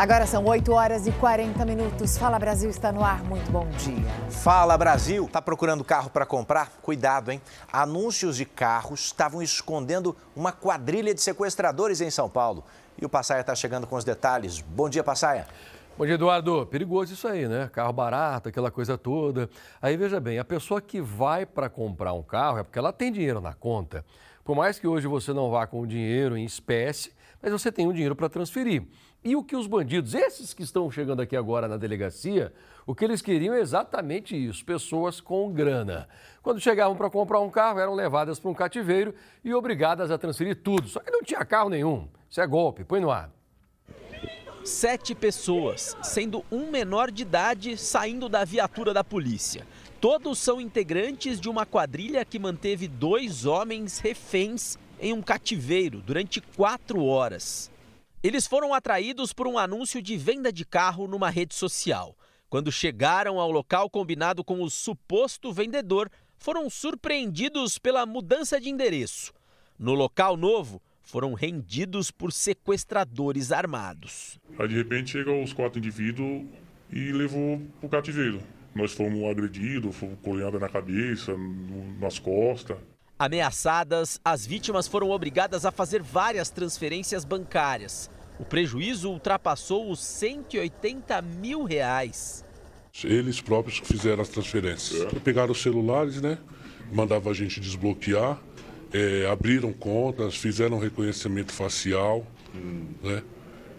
Agora são 8 horas e 40 minutos. Fala Brasil está no ar. Muito bom dia. Fala Brasil. Tá procurando carro para comprar? Cuidado, hein? Anúncios de carros estavam escondendo uma quadrilha de sequestradores em São Paulo. E o Passaia está chegando com os detalhes. Bom dia, Passaia. Bom dia, Eduardo. Perigoso isso aí, né? Carro barato, aquela coisa toda. Aí veja bem, a pessoa que vai para comprar um carro é porque ela tem dinheiro na conta. Por mais que hoje você não vá com o dinheiro em espécie, mas você tem o dinheiro para transferir. E o que os bandidos, esses que estão chegando aqui agora na delegacia, o que eles queriam é exatamente isso: pessoas com grana. Quando chegavam para comprar um carro, eram levadas para um cativeiro e obrigadas a transferir tudo. Só que não tinha carro nenhum. Isso é golpe. Põe no ar. Sete pessoas, sendo um menor de idade, saindo da viatura da polícia. Todos são integrantes de uma quadrilha que manteve dois homens reféns em um cativeiro durante quatro horas. Eles foram atraídos por um anúncio de venda de carro numa rede social. Quando chegaram ao local combinado com o suposto vendedor, foram surpreendidos pela mudança de endereço. No local novo, foram rendidos por sequestradores armados. Aí de repente chegam os quatro indivíduos e levou para o cativeiro. Nós fomos agredidos, fomos colhada na cabeça, nas costas. Ameaçadas, as vítimas foram obrigadas a fazer várias transferências bancárias. O prejuízo ultrapassou os 180 mil reais. Eles próprios fizeram as transferências. É. Pegaram os celulares, né? Mandava a gente desbloquear, é, abriram contas, fizeram reconhecimento facial, hum. né?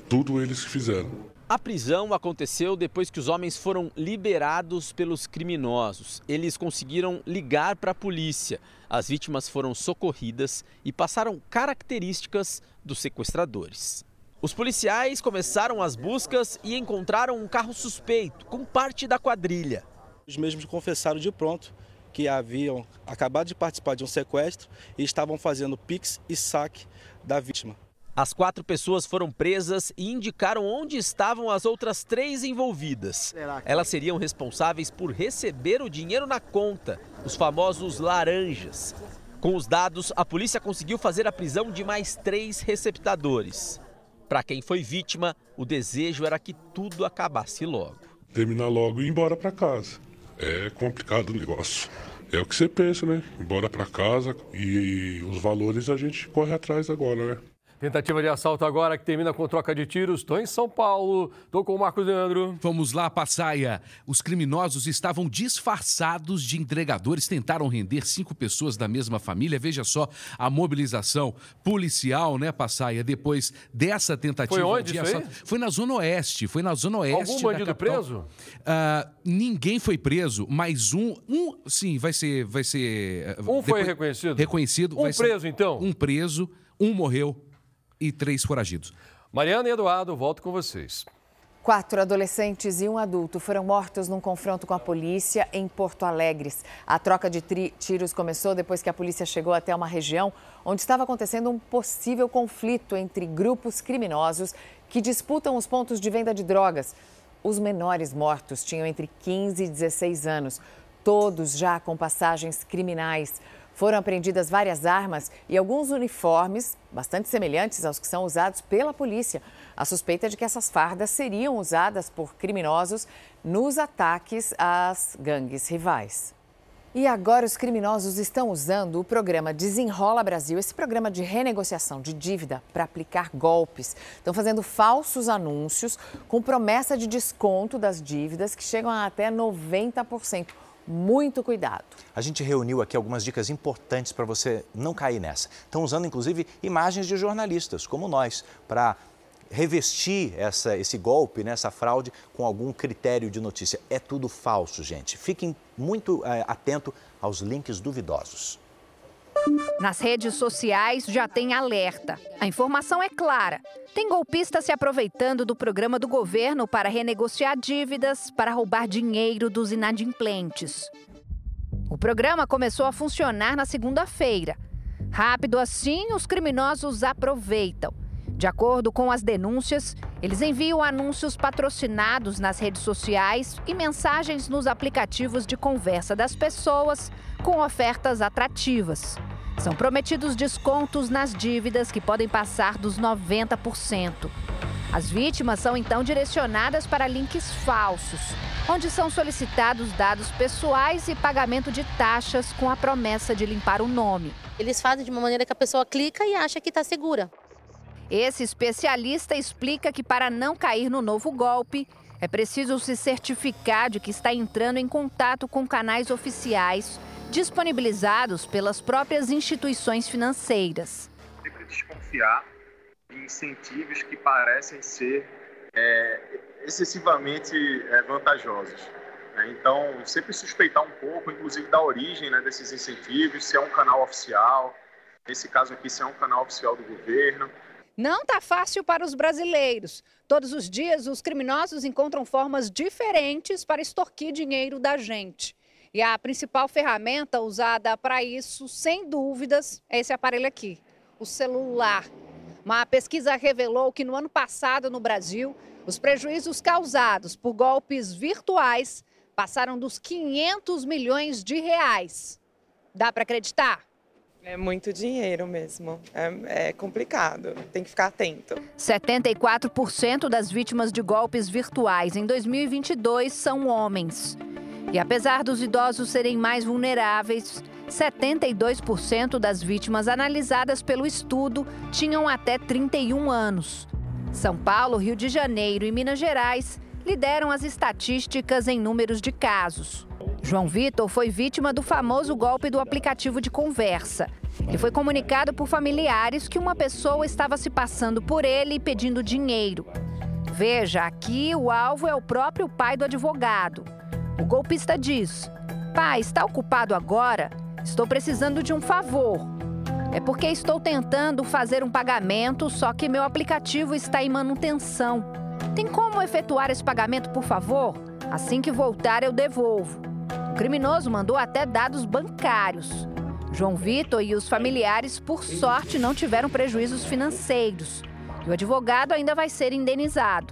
Tudo eles que fizeram. A prisão aconteceu depois que os homens foram liberados pelos criminosos. Eles conseguiram ligar para a polícia. As vítimas foram socorridas e passaram características dos sequestradores. Os policiais começaram as buscas e encontraram um carro suspeito com parte da quadrilha. Os mesmos confessaram de pronto que haviam acabado de participar de um sequestro e estavam fazendo pix e saque da vítima. As quatro pessoas foram presas e indicaram onde estavam as outras três envolvidas. Elas seriam responsáveis por receber o dinheiro na conta, os famosos laranjas. Com os dados, a polícia conseguiu fazer a prisão de mais três receptadores. Para quem foi vítima, o desejo era que tudo acabasse logo. Terminar logo e ir embora para casa. É complicado o negócio. É o que você pensa, né? Embora para casa e os valores a gente corre atrás agora, né? Tentativa de assalto agora que termina com troca de tiros. Estou em São Paulo. Estou com o Marcos Leandro. Vamos lá, Passaia. Os criminosos estavam disfarçados de entregadores. Tentaram render cinco pessoas da mesma família. Veja só a mobilização policial, né, Passaia? Depois dessa tentativa foi onde de assalto. Foi na Zona Oeste. Foi na Zona Oeste. Algum bandido preso? Uh, ninguém foi preso, mas um. Um, sim, vai ser. Vai ser uh, um foi reconhecido? Reconhecido. Um preso, ser, então? Um preso, um morreu e três foragidos. Mariana e Eduardo, volto com vocês. Quatro adolescentes e um adulto foram mortos num confronto com a polícia em Porto Alegre. A troca de tiros começou depois que a polícia chegou até uma região onde estava acontecendo um possível conflito entre grupos criminosos que disputam os pontos de venda de drogas. Os menores mortos tinham entre 15 e 16 anos, todos já com passagens criminais. Foram apreendidas várias armas e alguns uniformes, bastante semelhantes aos que são usados pela polícia. A suspeita é de que essas fardas seriam usadas por criminosos nos ataques às gangues rivais. E agora os criminosos estão usando o programa Desenrola Brasil, esse programa de renegociação de dívida para aplicar golpes. Estão fazendo falsos anúncios com promessa de desconto das dívidas que chegam a até 90% muito cuidado. A gente reuniu aqui algumas dicas importantes para você não cair nessa. Estão usando inclusive imagens de jornalistas, como nós, para revestir essa, esse golpe, né, essa fraude, com algum critério de notícia. É tudo falso, gente. Fiquem muito é, atento aos links duvidosos. Nas redes sociais já tem alerta. A informação é clara. Tem golpista se aproveitando do programa do governo para renegociar dívidas, para roubar dinheiro dos inadimplentes. O programa começou a funcionar na segunda-feira. Rápido assim, os criminosos aproveitam. De acordo com as denúncias, eles enviam anúncios patrocinados nas redes sociais e mensagens nos aplicativos de conversa das pessoas com ofertas atrativas. São prometidos descontos nas dívidas que podem passar dos 90%. As vítimas são então direcionadas para links falsos, onde são solicitados dados pessoais e pagamento de taxas com a promessa de limpar o nome. Eles fazem de uma maneira que a pessoa clica e acha que está segura. Esse especialista explica que para não cair no novo golpe, é preciso se certificar de que está entrando em contato com canais oficiais disponibilizados pelas próprias instituições financeiras. Sempre desconfiar de incentivos que parecem ser é, excessivamente é, vantajosos. Né? Então, sempre suspeitar um pouco, inclusive, da origem né, desses incentivos, se é um canal oficial, nesse caso aqui, se é um canal oficial do governo. Não está fácil para os brasileiros. Todos os dias, os criminosos encontram formas diferentes para extorquir dinheiro da gente. E a principal ferramenta usada para isso, sem dúvidas, é esse aparelho aqui, o celular. Uma pesquisa revelou que no ano passado, no Brasil, os prejuízos causados por golpes virtuais passaram dos 500 milhões de reais. Dá para acreditar? É muito dinheiro mesmo. É, é, complicado. Tem que ficar atento. 74% das vítimas de golpes virtuais em 2022 são homens. E apesar dos idosos serem mais vulneráveis, 72% das vítimas analisadas pelo estudo tinham até 31 anos. São Paulo, Rio de Janeiro e Minas Gerais lideram as estatísticas em números de casos. João Vitor foi vítima do famoso golpe do aplicativo de conversa. Ele foi comunicado por familiares que uma pessoa estava se passando por ele e pedindo dinheiro. Veja, aqui o alvo é o próprio pai do advogado. O golpista diz: Pai, está ocupado agora? Estou precisando de um favor. É porque estou tentando fazer um pagamento, só que meu aplicativo está em manutenção. Tem como efetuar esse pagamento, por favor? Assim que voltar, eu devolvo. O criminoso mandou até dados bancários. João Vitor e os familiares, por sorte, não tiveram prejuízos financeiros. E o advogado ainda vai ser indenizado.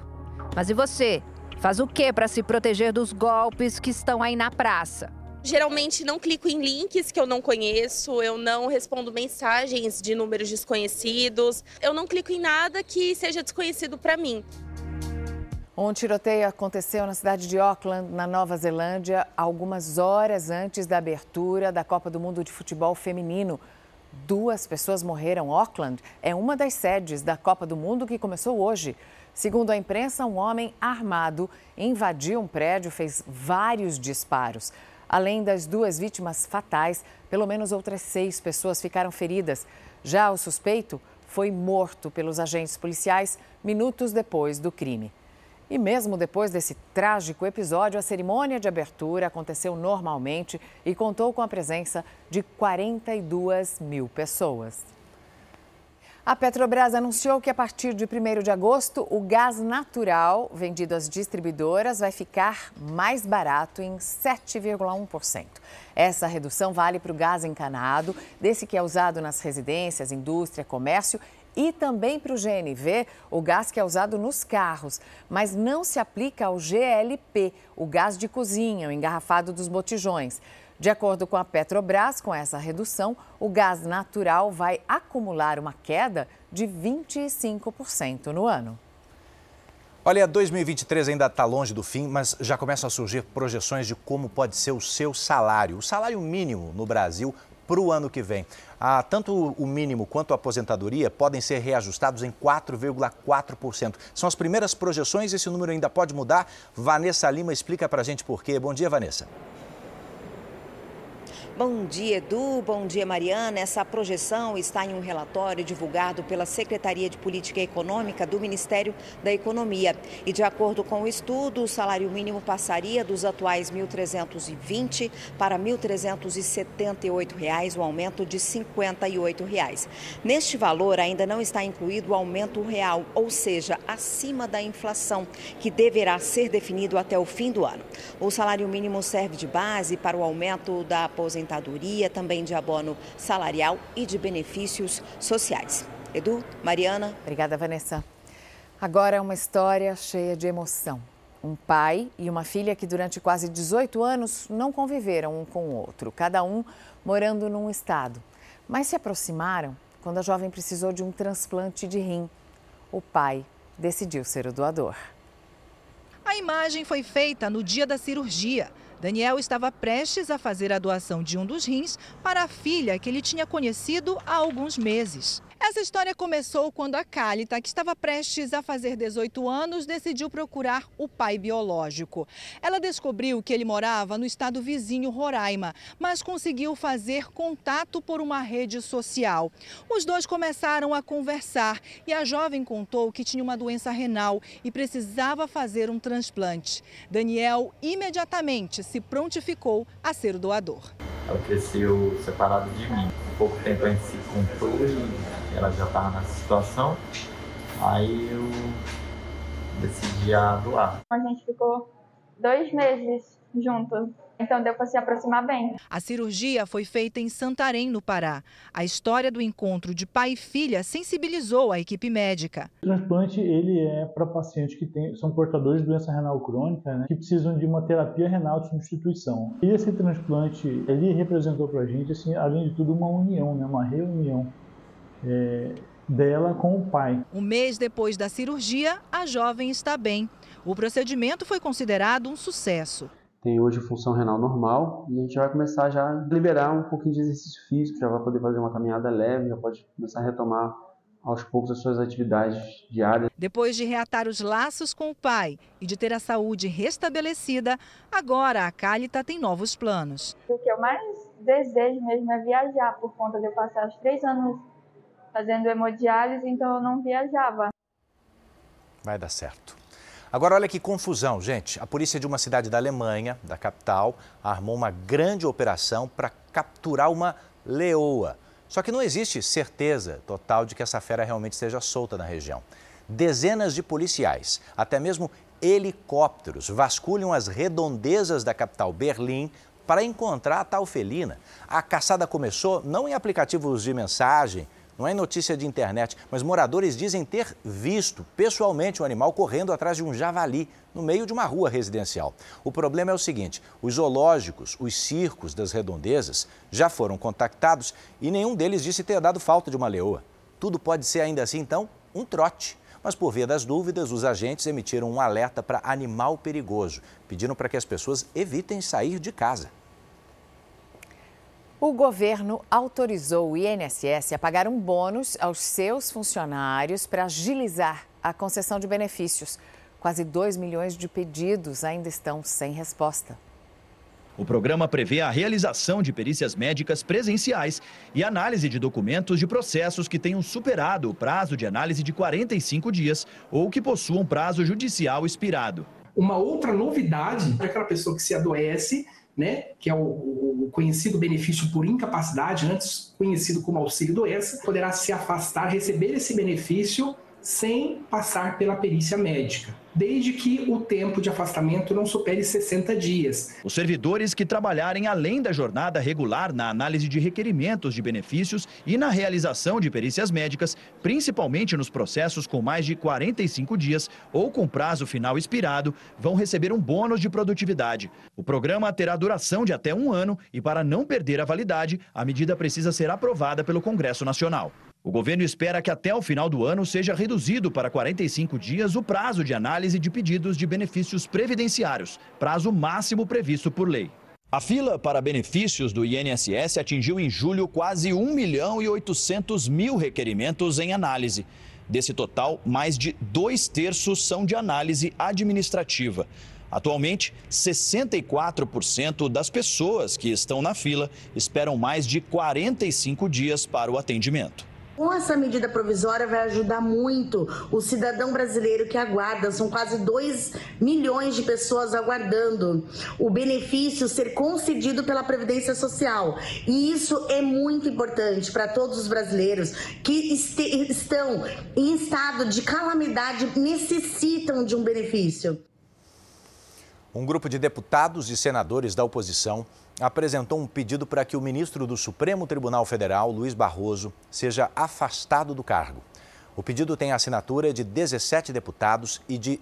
Mas e você? Faz o que para se proteger dos golpes que estão aí na praça? Geralmente não clico em links que eu não conheço, eu não respondo mensagens de números desconhecidos, eu não clico em nada que seja desconhecido para mim. Um tiroteio aconteceu na cidade de Auckland, na Nova Zelândia, algumas horas antes da abertura da Copa do Mundo de Futebol Feminino. Duas pessoas morreram. Auckland é uma das sedes da Copa do Mundo que começou hoje. Segundo a imprensa, um homem armado invadiu um prédio, fez vários disparos. Além das duas vítimas fatais, pelo menos outras seis pessoas ficaram feridas. Já o suspeito foi morto pelos agentes policiais minutos depois do crime. E mesmo depois desse trágico episódio, a cerimônia de abertura aconteceu normalmente e contou com a presença de 42 mil pessoas. A Petrobras anunciou que a partir de 1 de agosto, o gás natural vendido às distribuidoras vai ficar mais barato em 7,1%. Essa redução vale para o gás encanado, desse que é usado nas residências, indústria, comércio e também para o GNV, o gás que é usado nos carros, mas não se aplica ao GLP, o gás de cozinha, o engarrafado dos botijões. De acordo com a Petrobras, com essa redução, o gás natural vai acumular uma queda de 25% no ano. Olha, 2023 ainda está longe do fim, mas já começam a surgir projeções de como pode ser o seu salário. O salário mínimo no Brasil para o ano que vem. Ah, tanto o mínimo quanto a aposentadoria podem ser reajustados em 4,4%. São as primeiras projeções, esse número ainda pode mudar. Vanessa Lima explica para a gente por quê. Bom dia, Vanessa. Bom dia, Edu. Bom dia, Mariana. Essa projeção está em um relatório divulgado pela Secretaria de Política Econômica do Ministério da Economia. E, de acordo com o estudo, o salário mínimo passaria dos atuais R$ 1.320 para 1.378 reais, um aumento de 58 reais. Neste valor, ainda não está incluído o aumento real, ou seja, acima da inflação, que deverá ser definido até o fim do ano. O salário mínimo serve de base para o aumento da aposentadoria aposentadoria, também de abono salarial e de benefícios sociais. Edu, Mariana. Obrigada, Vanessa. Agora é uma história cheia de emoção. Um pai e uma filha que durante quase 18 anos não conviveram um com o outro, cada um morando num estado. Mas se aproximaram quando a jovem precisou de um transplante de rim. O pai decidiu ser o doador. A imagem foi feita no dia da cirurgia. Daniel estava prestes a fazer a doação de um dos rins para a filha que ele tinha conhecido há alguns meses. Essa história começou quando a Cálita, que estava prestes a fazer 18 anos, decidiu procurar o pai biológico. Ela descobriu que ele morava no estado vizinho Roraima, mas conseguiu fazer contato por uma rede social. Os dois começaram a conversar e a jovem contou que tinha uma doença renal e precisava fazer um transplante. Daniel imediatamente se prontificou a ser o doador. Ela cresceu separada de mim. Há pouco tempo a gente se comprou e ela já estava nessa situação, aí eu decidi a doar. A gente ficou dois meses juntos. Então deu para se aproximar bem. A cirurgia foi feita em Santarém, no Pará. A história do encontro de pai e filha sensibilizou a equipe médica. O transplante ele é para pacientes que tem, são portadores de doença renal crônica, né, que precisam de uma terapia renal de substituição. E esse transplante ele representou para a gente, assim, além de tudo, uma união, né, uma reunião é, dela com o pai. Um mês depois da cirurgia, a jovem está bem. O procedimento foi considerado um sucesso. Tem hoje função renal normal e a gente vai começar já a liberar um pouquinho de exercício físico, já vai poder fazer uma caminhada leve, já pode começar a retomar aos poucos as suas atividades diárias. Depois de reatar os laços com o pai e de ter a saúde restabelecida, agora a Cálita tem novos planos. O que eu mais desejo mesmo é viajar, por conta de eu passar os três anos fazendo hemodiálise, então eu não viajava. Vai dar certo. Agora, olha que confusão, gente. A polícia de uma cidade da Alemanha, da capital, armou uma grande operação para capturar uma leoa. Só que não existe certeza total de que essa fera realmente esteja solta na região. Dezenas de policiais, até mesmo helicópteros, vasculham as redondezas da capital Berlim para encontrar a tal felina. A caçada começou não em aplicativos de mensagem, não é notícia de internet, mas moradores dizem ter visto pessoalmente um animal correndo atrás de um javali no meio de uma rua residencial. O problema é o seguinte: os zoológicos, os circos das redondezas já foram contactados e nenhum deles disse ter dado falta de uma leoa. Tudo pode ser ainda assim, então, um trote. Mas por via das dúvidas, os agentes emitiram um alerta para animal perigoso, pedindo para que as pessoas evitem sair de casa. O governo autorizou o INSS a pagar um bônus aos seus funcionários para agilizar a concessão de benefícios. Quase 2 milhões de pedidos ainda estão sem resposta. O programa prevê a realização de perícias médicas presenciais e análise de documentos de processos que tenham superado o prazo de análise de 45 dias ou que possuam prazo judicial expirado. Uma outra novidade é aquela pessoa que se adoece né, que é o, o, conhecido benefício por incapacidade, antes conhecido como auxílio doença, poderá se afastar, receber esse benefício sem passar pela perícia médica desde que o tempo de afastamento não supere 60 dias. Os servidores que trabalharem além da jornada regular na análise de requerimentos de benefícios e na realização de perícias médicas, principalmente nos processos com mais de 45 dias ou com prazo final expirado, vão receber um bônus de produtividade. O programa terá duração de até um ano e, para não perder a validade, a medida precisa ser aprovada pelo Congresso Nacional. O governo espera que até o final do ano seja reduzido para 45 dias o prazo de análise de pedidos de benefícios previdenciários, prazo máximo previsto por lei. A fila para benefícios do INSS atingiu em julho quase 1 milhão e 800 mil requerimentos em análise. Desse total, mais de dois terços são de análise administrativa. Atualmente, 64% das pessoas que estão na fila esperam mais de 45 dias para o atendimento. Com essa medida provisória vai ajudar muito o cidadão brasileiro que aguarda, são quase 2 milhões de pessoas aguardando o benefício ser concedido pela Previdência Social. E isso é muito importante para todos os brasileiros que estão em estado de calamidade, necessitam de um benefício. Um grupo de deputados e senadores da oposição apresentou um pedido para que o ministro do Supremo Tribunal Federal, Luiz Barroso, seja afastado do cargo. O pedido tem a assinatura de 17 deputados e de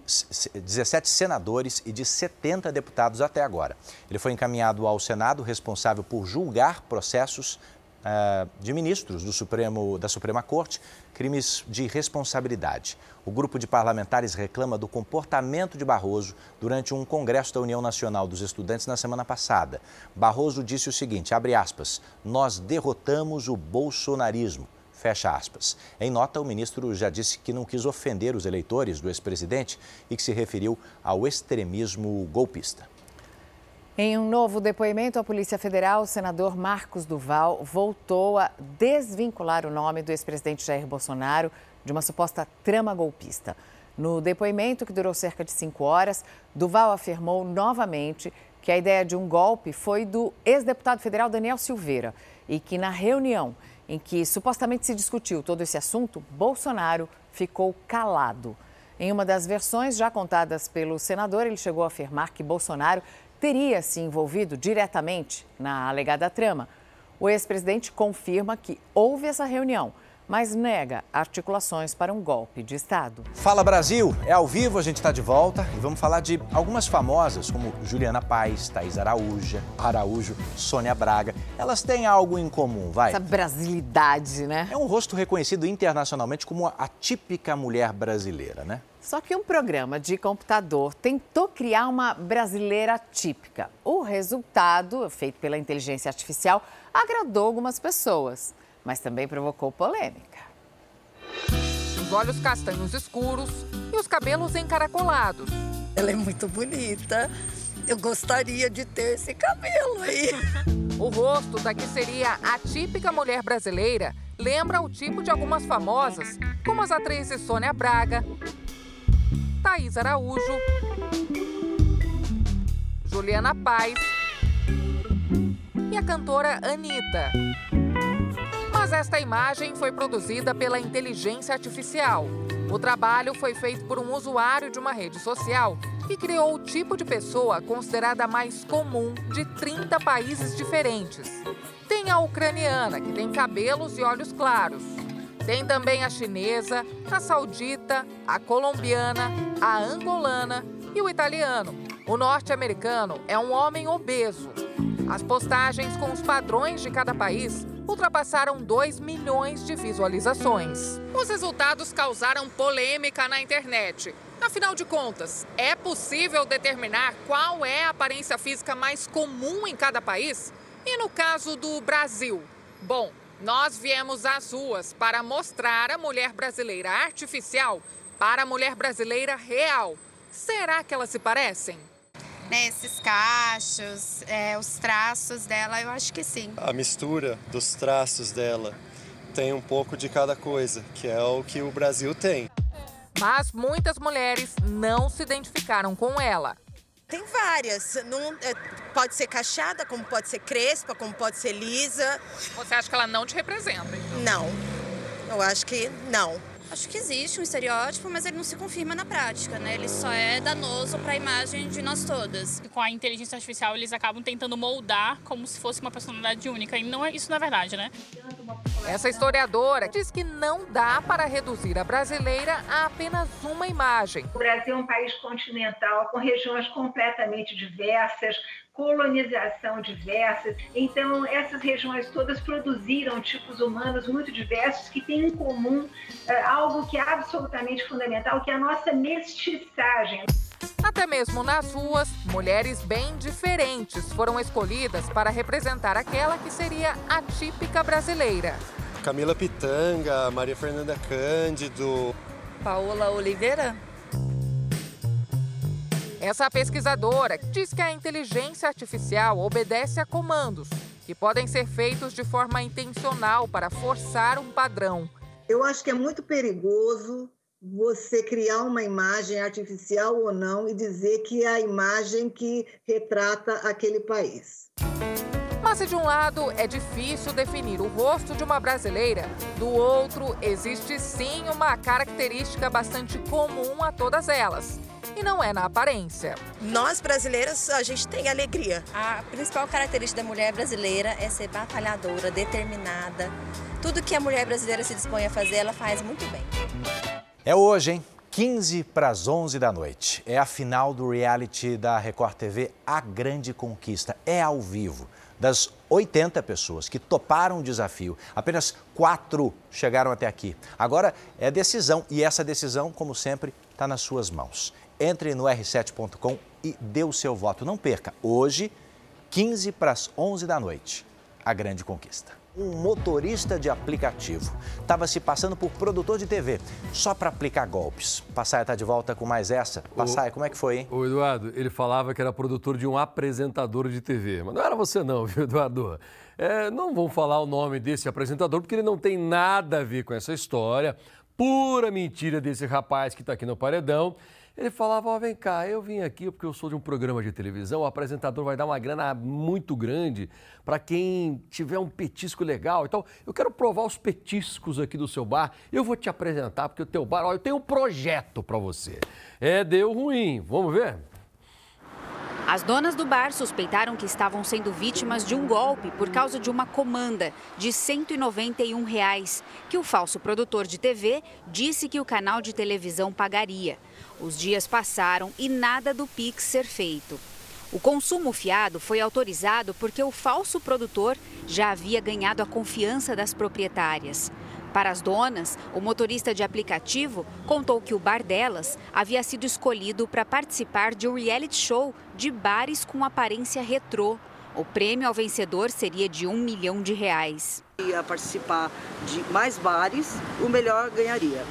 17 senadores e de 70 deputados até agora. Ele foi encaminhado ao Senado, responsável por julgar processos de ministros do Supremo, da Suprema Corte crimes de responsabilidade. O grupo de parlamentares reclama do comportamento de Barroso durante um congresso da União Nacional dos Estudantes na semana passada. Barroso disse o seguinte, abre aspas, nós derrotamos o bolsonarismo. Fecha aspas. Em nota, o ministro já disse que não quis ofender os eleitores do ex-presidente e que se referiu ao extremismo golpista. Em um novo depoimento à Polícia Federal, o senador Marcos Duval voltou a desvincular o nome do ex-presidente Jair Bolsonaro de uma suposta trama golpista. No depoimento, que durou cerca de cinco horas, Duval afirmou novamente que a ideia de um golpe foi do ex-deputado federal Daniel Silveira e que na reunião em que supostamente se discutiu todo esse assunto, Bolsonaro ficou calado. Em uma das versões já contadas pelo senador, ele chegou a afirmar que Bolsonaro teria se envolvido diretamente na alegada trama. O ex-presidente confirma que houve essa reunião mas nega articulações para um golpe de Estado. Fala Brasil, é ao vivo, a gente está de volta e vamos falar de algumas famosas como Juliana Paz, Thaís Araújo, Araújo, Sônia Braga. Elas têm algo em comum, vai? Essa brasilidade, né? É um rosto reconhecido internacionalmente como a típica mulher brasileira, né? Só que um programa de computador tentou criar uma brasileira típica. O resultado, feito pela inteligência artificial, agradou algumas pessoas mas também provocou polêmica. Os olhos castanhos escuros e os cabelos encaracolados. Ela é muito bonita. Eu gostaria de ter esse cabelo aí. O rosto da que seria a típica mulher brasileira lembra o tipo de algumas famosas, como as atrizes Sônia Braga, Thaís Araújo, Juliana Paz e a cantora Anitta. Mas esta imagem foi produzida pela inteligência artificial. O trabalho foi feito por um usuário de uma rede social que criou o tipo de pessoa considerada mais comum de 30 países diferentes. Tem a ucraniana, que tem cabelos e olhos claros. Tem também a chinesa, a saudita, a colombiana, a angolana e o italiano. O norte-americano é um homem obeso. As postagens com os padrões de cada país ultrapassaram 2 milhões de visualizações. Os resultados causaram polêmica na internet. Afinal de contas, é possível determinar qual é a aparência física mais comum em cada país? E no caso do Brasil? Bom, nós viemos às ruas para mostrar a mulher brasileira artificial para a mulher brasileira real. Será que elas se parecem? né, esses cachos, é, os traços dela, eu acho que sim. A mistura dos traços dela tem um pouco de cada coisa, que é o que o Brasil tem. Mas muitas mulheres não se identificaram com ela. Tem várias. Não, é, pode ser cacheada, como pode ser crespa, como pode ser lisa. Você acha que ela não te representa? Então? Não. Eu acho que não. Acho que existe um estereótipo, mas ele não se confirma na prática, né? Ele só é danoso para a imagem de nós todas. Com a inteligência artificial, eles acabam tentando moldar como se fosse uma personalidade única, e não é isso na é verdade, né? Essa historiadora diz que não dá para reduzir a brasileira a apenas uma imagem. O Brasil é um país continental com regiões completamente diversas, colonização diversas. Então, essas regiões todas produziram tipos humanos muito diversos que têm em comum é, algo que é absolutamente fundamental, que é a nossa mestiçagem. Até mesmo nas ruas, mulheres bem diferentes foram escolhidas para representar aquela que seria a típica brasileira. Camila Pitanga, Maria Fernanda Cândido. Paola Oliveira. Essa pesquisadora diz que a inteligência artificial obedece a comandos que podem ser feitos de forma intencional para forçar um padrão. Eu acho que é muito perigoso você criar uma imagem artificial ou não e dizer que é a imagem que retrata aquele país. Mas se de um lado é difícil definir o rosto de uma brasileira, do outro existe sim uma característica bastante comum a todas elas e não é na aparência. Nós brasileiras, a gente tem alegria. A principal característica da mulher brasileira é ser batalhadora, determinada. Tudo que a mulher brasileira se dispõe a fazer, ela faz muito bem. É hoje, hein? 15 para as 11 da noite. É a final do reality da Record TV A Grande Conquista. É ao vivo. Das 80 pessoas que toparam o desafio, apenas quatro chegaram até aqui. Agora é decisão e essa decisão, como sempre, está nas suas mãos. Entre no r7.com e dê o seu voto. Não perca. Hoje, 15 para as 11 da noite. A Grande Conquista um motorista de aplicativo. Estava se passando por produtor de TV, só para aplicar golpes. Passaia está de volta com mais essa. Passaia, como é que foi, hein? O Eduardo, ele falava que era produtor de um apresentador de TV. Mas não era você não, viu, Eduardo? É, não vamos falar o nome desse apresentador, porque ele não tem nada a ver com essa história. Pura mentira desse rapaz que está aqui no paredão. Ele falava: oh, vem cá, eu vim aqui porque eu sou de um programa de televisão, o apresentador vai dar uma grana muito grande para quem tiver um petisco legal. Então, eu quero provar os petiscos aqui do seu bar. Eu vou te apresentar, porque o teu bar, ó, eu tenho um projeto para você. É, deu ruim. Vamos ver? As donas do bar suspeitaram que estavam sendo vítimas de um golpe por causa de uma comanda de 191 reais, que o falso produtor de TV disse que o canal de televisão pagaria. Os dias passaram e nada do Pix ser feito. O consumo fiado foi autorizado porque o falso produtor já havia ganhado a confiança das proprietárias. Para as donas, o motorista de aplicativo contou que o bar delas havia sido escolhido para participar de um reality show de bares com aparência retrô. O prêmio ao vencedor seria de um milhão de reais. Ia participar de mais bares, o melhor ganharia.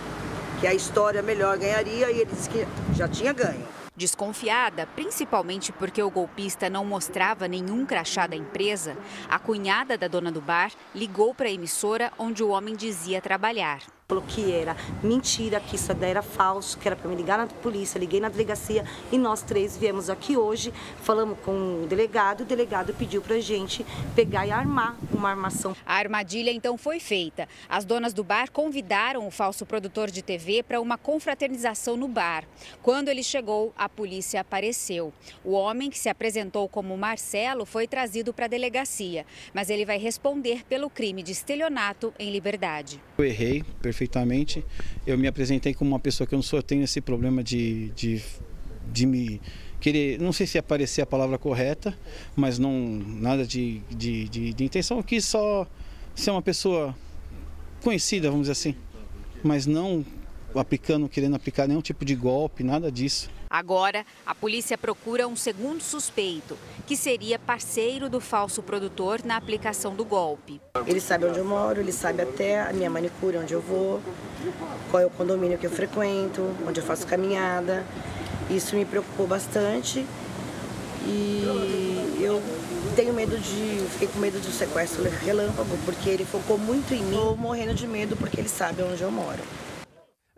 Que a história melhor ganharia e ele disse que já tinha ganho. Desconfiada, principalmente porque o golpista não mostrava nenhum crachá da empresa, a cunhada da dona do bar ligou para a emissora onde o homem dizia trabalhar. Falou que era mentira, que isso era falso, que era para me ligar na polícia. Liguei na delegacia e nós três viemos aqui hoje, falamos com o delegado. O delegado pediu para a gente pegar e armar uma armação. A armadilha então foi feita. As donas do bar convidaram o falso produtor de TV para uma confraternização no bar. Quando ele chegou, a polícia apareceu. O homem, que se apresentou como Marcelo, foi trazido para a delegacia, mas ele vai responder pelo crime de estelionato em liberdade. Eu errei, perfeitamente. Eu me apresentei como uma pessoa que eu não sou, eu tenho esse problema de, de, de me querer, não sei se aparecer a palavra correta, mas não nada de, de, de, de intenção, quis só ser uma pessoa conhecida, vamos dizer assim, mas não aplicando, querendo aplicar nenhum tipo de golpe, nada disso. Agora, a polícia procura um segundo suspeito, que seria parceiro do falso produtor na aplicação do golpe. Ele sabe onde eu moro, ele sabe até a minha manicure, onde eu vou, qual é o condomínio que eu frequento, onde eu faço caminhada. Isso me preocupou bastante e eu tenho medo de. Fiquei com medo do sequestro relâmpago, porque ele focou muito em mim. Estou morrendo de medo porque ele sabe onde eu moro.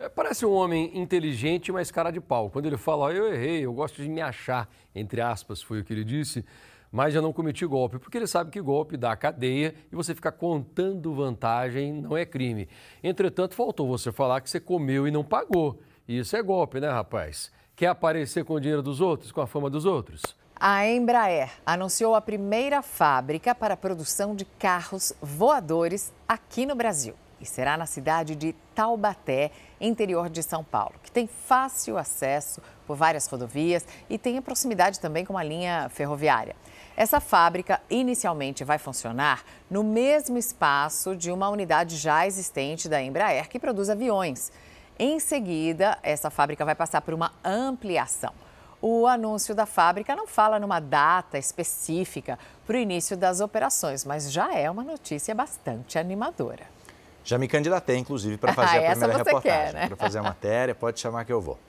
É, parece um homem inteligente, mas cara de pau. Quando ele fala, oh, eu errei, eu gosto de me achar, entre aspas, foi o que ele disse, mas já não cometi golpe, porque ele sabe que golpe dá cadeia e você ficar contando vantagem não é crime. Entretanto, faltou você falar que você comeu e não pagou. Isso é golpe, né, rapaz? Quer aparecer com o dinheiro dos outros, com a fama dos outros? A Embraer anunciou a primeira fábrica para a produção de carros voadores aqui no Brasil e será na cidade de Taubaté, interior de São Paulo, que tem fácil acesso por várias rodovias e tem a proximidade também com a linha ferroviária. Essa fábrica inicialmente vai funcionar no mesmo espaço de uma unidade já existente da Embraer que produz aviões. Em seguida, essa fábrica vai passar por uma ampliação. O anúncio da fábrica não fala numa data específica para o início das operações, mas já é uma notícia bastante animadora. Já me candidatei, inclusive, para fazer a primeira reportagem. Né? Para fazer a matéria, pode chamar que eu vou.